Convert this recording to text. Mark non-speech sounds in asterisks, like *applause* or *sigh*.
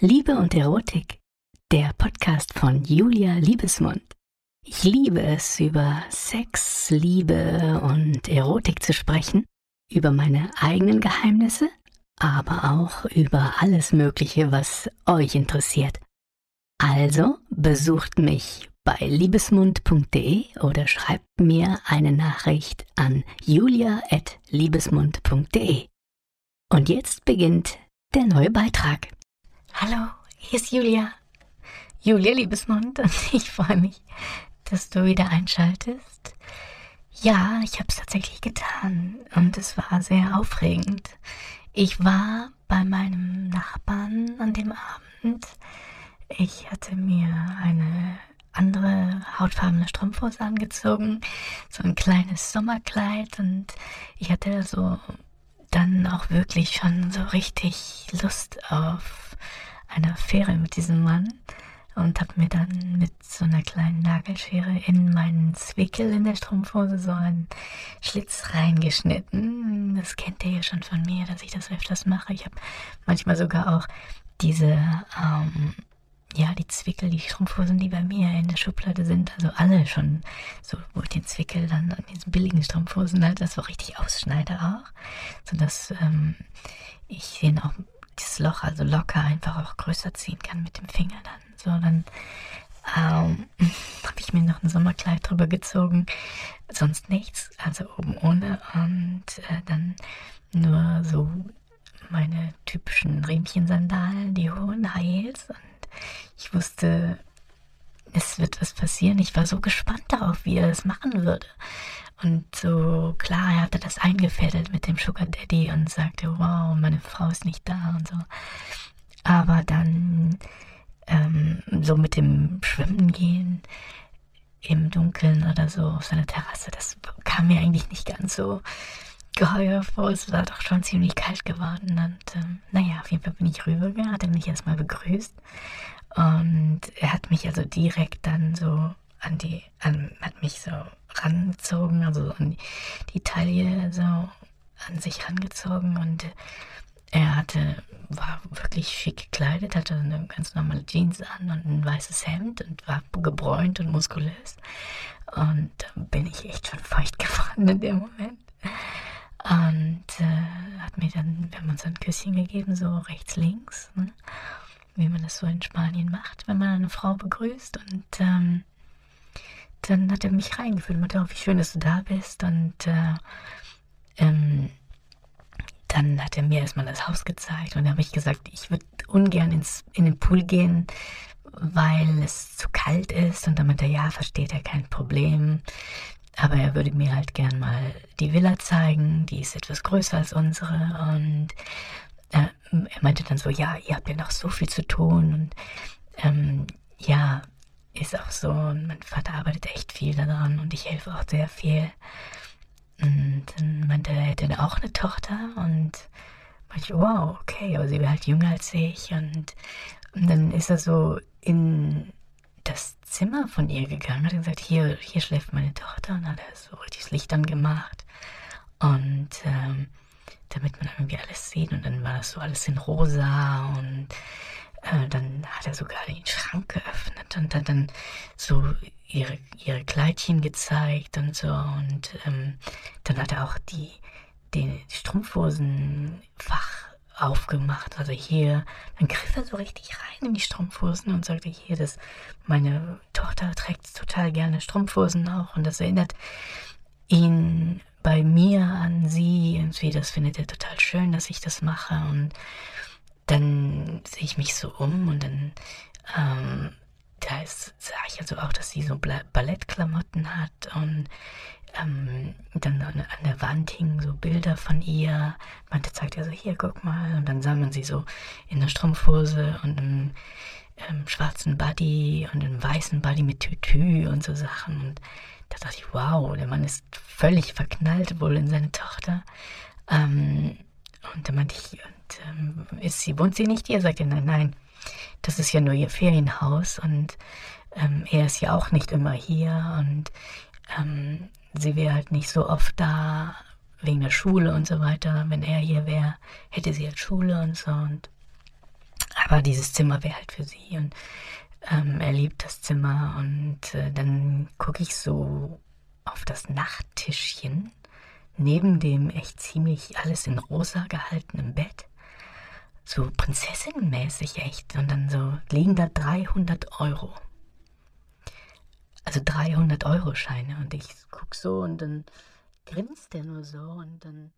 Liebe und Erotik, der Podcast von Julia Liebesmund. Ich liebe es, über Sex, Liebe und Erotik zu sprechen, über meine eigenen Geheimnisse, aber auch über alles Mögliche, was euch interessiert. Also besucht mich bei liebesmund.de oder schreibt mir eine Nachricht an julia.liebesmund.de. Und jetzt beginnt der neue Beitrag. Hallo, hier ist Julia. Julia Liebesmund und *laughs* ich freue mich, dass du wieder einschaltest. Ja, ich habe es tatsächlich getan und es war sehr aufregend. Ich war bei meinem Nachbarn an dem Abend. Ich hatte mir eine andere hautfarbene Strumpfhose angezogen, so ein kleines Sommerkleid und ich hatte so dann auch wirklich schon so richtig Lust auf eine Affäre mit diesem Mann und habe mir dann mit so einer kleinen Nagelschere in meinen Zwickel in der Strumpfhose so einen Schlitz reingeschnitten. Das kennt ihr ja schon von mir, dass ich das öfters mache. Ich habe manchmal sogar auch diese, ähm, ja, die Zwickel, die Strumpfhosen, die bei mir in der Schublade sind, also alle schon so, wo ich den Zwickel dann an diesen billigen Strumpfhosen halt, das so richtig ausschneide auch, sodass ähm, ich den auch das Loch also locker einfach auch größer ziehen kann mit dem Finger dann. So, dann ähm, *laughs* habe ich mir noch ein Sommerkleid drüber gezogen, sonst nichts, also oben ohne und äh, dann nur so meine typischen Riemchensandalen, die hohen High Heels und ich wusste, es wird was passieren. Ich war so gespannt darauf, wie er es machen würde. Und so klar, er hatte das eingefädelt mit dem Sugar Daddy und sagte, wow, meine Frau ist nicht da und so. Aber dann ähm, so mit dem Schwimmen gehen im Dunkeln oder so auf seiner Terrasse, das kam mir eigentlich nicht ganz so geheuer vor. Es war doch schon ziemlich kalt geworden. Und ähm, naja, auf jeden Fall bin ich rübergegangen, hat er mich erstmal begrüßt. Und er hat mich also direkt dann so an die, an, hat mich so rangezogen, also an die, Taille so an sich rangezogen und er hatte, war wirklich schick gekleidet, hatte eine ganz normale Jeans an und ein weißes Hemd und war gebräunt und muskulös. Und da bin ich echt schon feucht *laughs* geworden in dem Moment. Und äh, hat mir dann, wir haben uns ein Küsschen gegeben, so rechts, links, ne? wie man das so in Spanien macht, wenn man eine Frau begrüßt. Und ähm, dann hat er mich reingeführt und meinte, oh, wie schön, dass du da bist. Und äh, ähm, dann hat er mir erstmal das Haus gezeigt und da habe ich gesagt, ich würde ungern ins, in den Pool gehen, weil es zu kalt ist. Und dann meinte er, ja, versteht er kein Problem. Aber er würde mir halt gern mal die Villa zeigen, die ist etwas größer als unsere. Und äh, er meinte dann so, ja, ihr habt ja noch so viel zu tun. Und ähm, ja, ist auch so. Und mein Vater arbeitet echt viel daran und ich helfe auch sehr viel. Und dann meinte er, hätte auch eine Tochter und meinte, wow, okay, aber sie wäre halt jünger als ich. Und, und dann ist er so in das Zimmer von ihr gegangen, hat gesagt, hier, hier schläft meine Tochter und hat er so richtig das Licht angemacht. Und ähm, damit man irgendwie alles sieht. Und dann war das so alles in rosa und hat er sogar den Schrank geöffnet und hat dann so ihre, ihre Kleidchen gezeigt und so. Und ähm, dann hat er auch die, den Strumpfhosenfach aufgemacht. Also hier, dann griff er so richtig rein in die Strumpfhosen und sagte, hier, das, meine Tochter trägt total gerne Strumpfhosen auch und das erinnert ihn bei mir an sie. Irgendwie, das findet er total schön, dass ich das mache und dann sehe ich mich so um und dann ähm, da ist, sah ich also auch, dass sie so Ballettklamotten hat und ähm, dann an, der Wand hingen so Bilder von ihr. Manche zeigt ja so, hier, guck mal. Und dann sah man sie so in der Strumpfhose und einem ähm, schwarzen Buddy und einem weißen Buddy mit Tütü und so Sachen. Und da dachte ich, wow, der Mann ist völlig verknallt wohl in seine Tochter. Ähm, und da meinte ich, und, ähm, ist sie, wohnt sie nicht hier? Sagt er, nein, nein, das ist ja nur ihr Ferienhaus und ähm, er ist ja auch nicht immer hier und ähm, sie wäre halt nicht so oft da wegen der Schule und so weiter. Wenn er hier wäre, hätte sie halt Schule und so und aber dieses Zimmer wäre halt für sie und ähm, er liebt das Zimmer und äh, dann gucke ich so auf das Nachttischchen neben dem echt ziemlich alles in rosa gehaltenen Bett. So prinzessinnenmäßig echt. Und dann so liegen da 300 Euro. Also 300 Euro Scheine. Und ich guck so und dann grinst er nur so und dann